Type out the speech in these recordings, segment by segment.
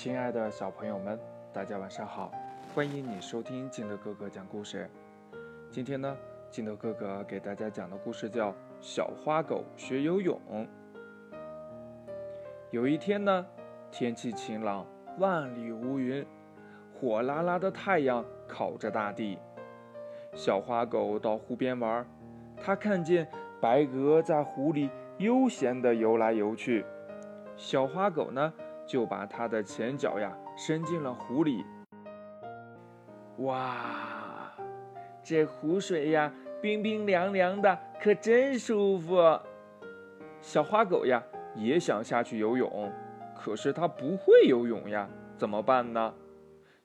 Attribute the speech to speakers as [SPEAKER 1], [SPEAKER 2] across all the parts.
[SPEAKER 1] 亲爱的小朋友们，大家晚上好！欢迎你收听金德哥哥讲故事。今天呢，金德哥哥给大家讲的故事叫《小花狗学游泳》。有一天呢，天气晴朗，万里无云，火辣辣的太阳烤着大地。小花狗到湖边玩，它看见白鹅在湖里悠闲地游来游去。小花狗呢？就把它的前脚呀伸进了湖里。哇，这湖水呀冰冰凉凉的，可真舒服。小花狗呀也想下去游泳，可是它不会游泳呀，怎么办呢？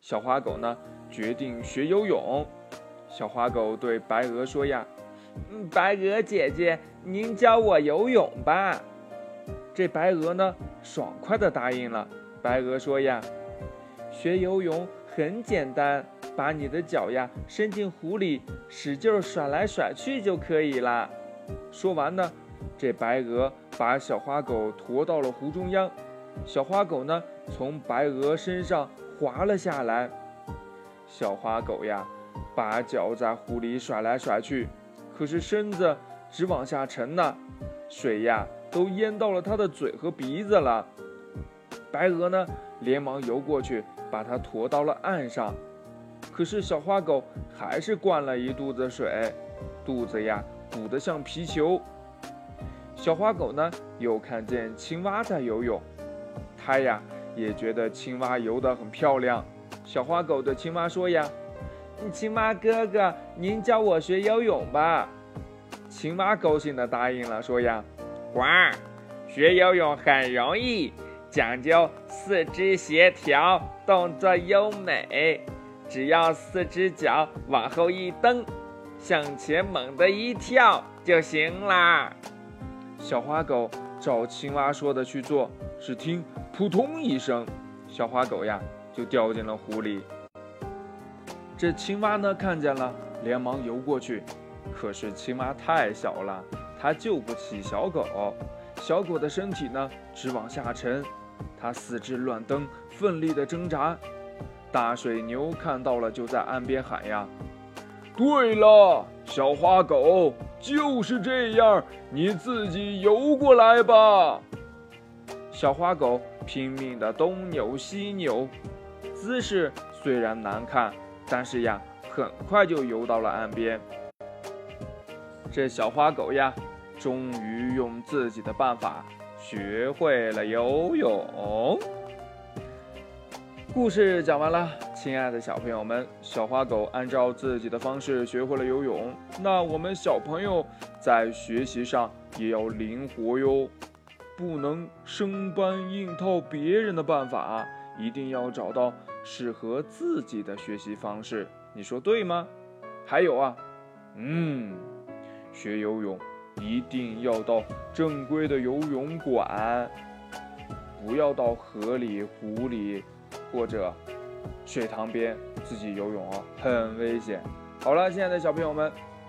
[SPEAKER 1] 小花狗呢决定学游泳。小花狗对白鹅说呀：“，白鹅姐姐，您教我游泳吧。”这白鹅呢，爽快地答应了。白鹅说：“呀，学游泳很简单，把你的脚呀伸进湖里，使劲甩来甩去就可以了。”说完呢，这白鹅把小花狗驮到了湖中央。小花狗呢，从白鹅身上滑了下来。小花狗呀，把脚在湖里甩来甩去，可是身子直往下沉呢，水呀。都淹到了它的嘴和鼻子了。白鹅呢，连忙游过去，把它驮到了岸上。可是小花狗还是灌了一肚子水，肚子呀鼓得像皮球。小花狗呢，又看见青蛙在游泳，它呀也觉得青蛙游得很漂亮。小花狗对青蛙说呀：“青蛙哥哥，您教我学游泳吧。”青蛙高兴地答应了，说呀。呱，学游泳很容易，讲究四肢协调，动作优美。只要四只脚往后一蹬，向前猛地一跳就行啦。小花狗照青蛙说的去做，只听扑通一声，小花狗呀就掉进了湖里。这青蛙呢看见了，连忙游过去，可是青蛙太小了。它救不起小狗，小狗的身体呢直往下沉，它四肢乱蹬，奋力的挣扎。大水牛看到了，就在岸边喊呀：“对了，小花狗就是这样，你自己游过来吧。”小花狗拼命的东扭西扭，姿势虽然难看，但是呀，很快就游到了岸边。这小花狗呀。终于用自己的办法学会了游泳。故事讲完了，亲爱的小朋友们，小花狗按照自己的方式学会了游泳。那我们小朋友在学习上也要灵活哟，不能生搬硬套别人的办法，一定要找到适合自己的学习方式。你说对吗？还有啊，嗯，学游泳。一定要到正规的游泳馆，不要到河里、湖里或者水塘边自己游泳哦，很危险。好了，亲爱的小朋友们，